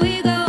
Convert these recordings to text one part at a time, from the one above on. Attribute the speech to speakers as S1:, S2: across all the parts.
S1: we go.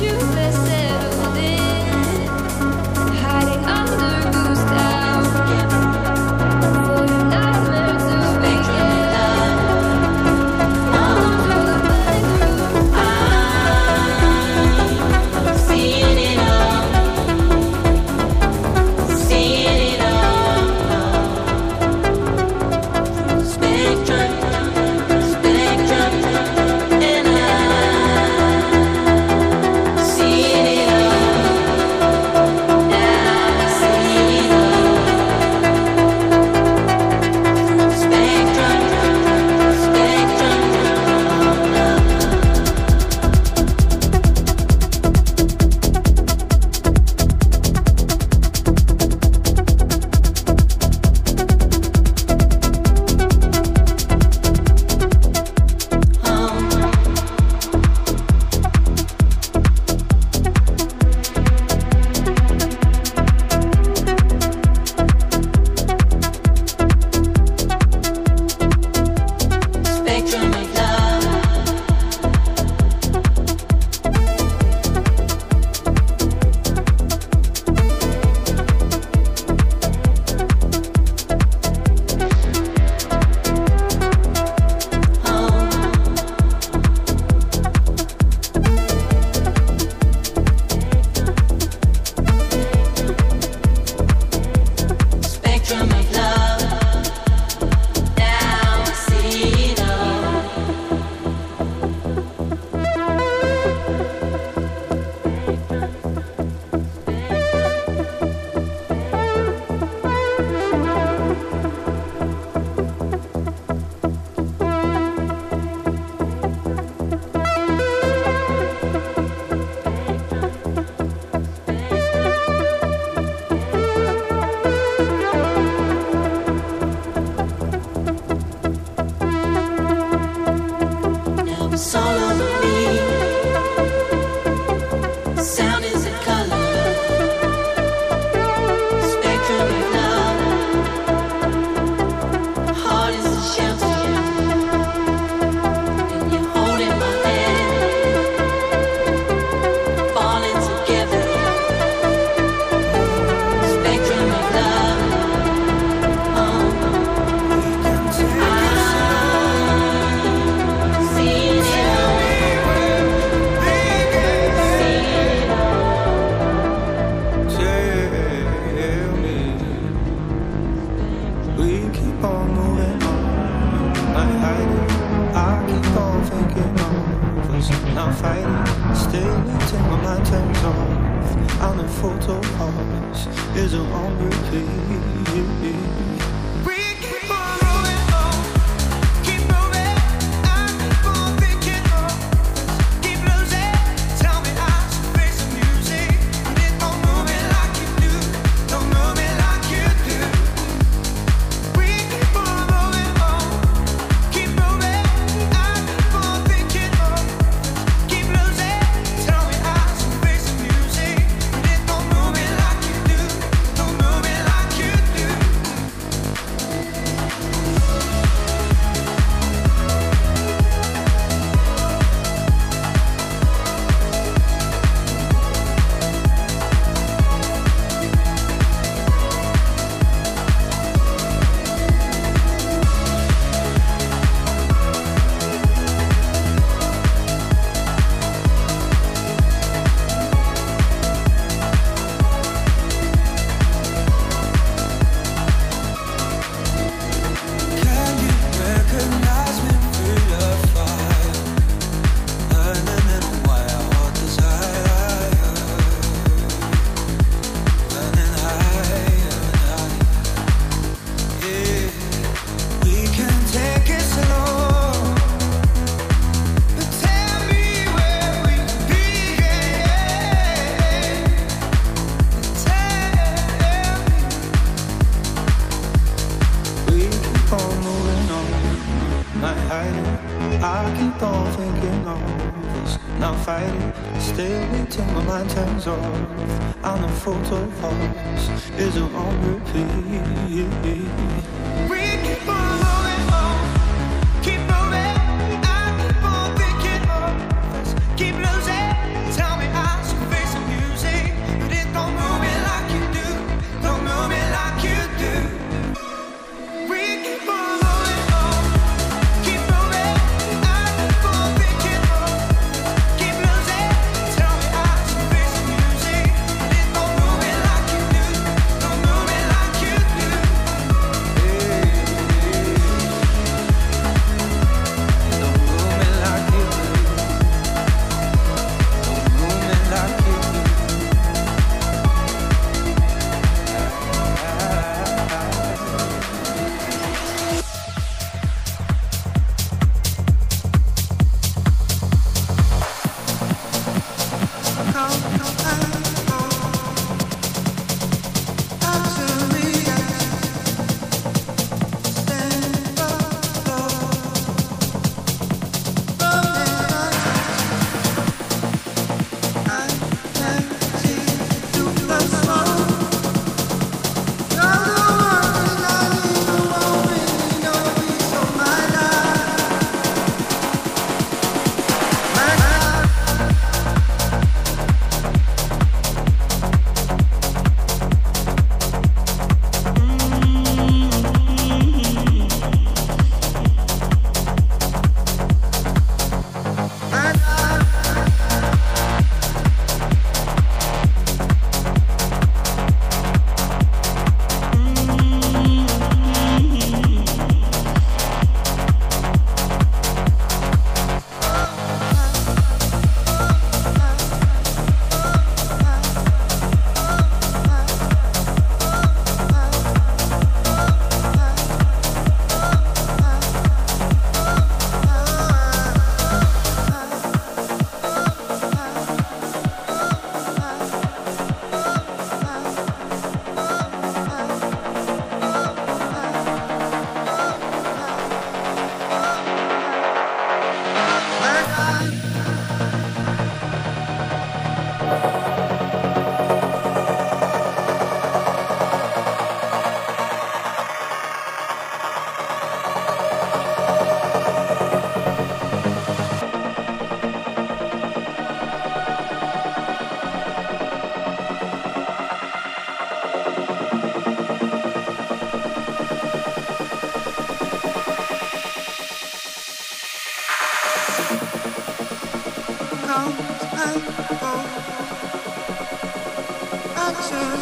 S2: you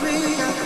S2: free.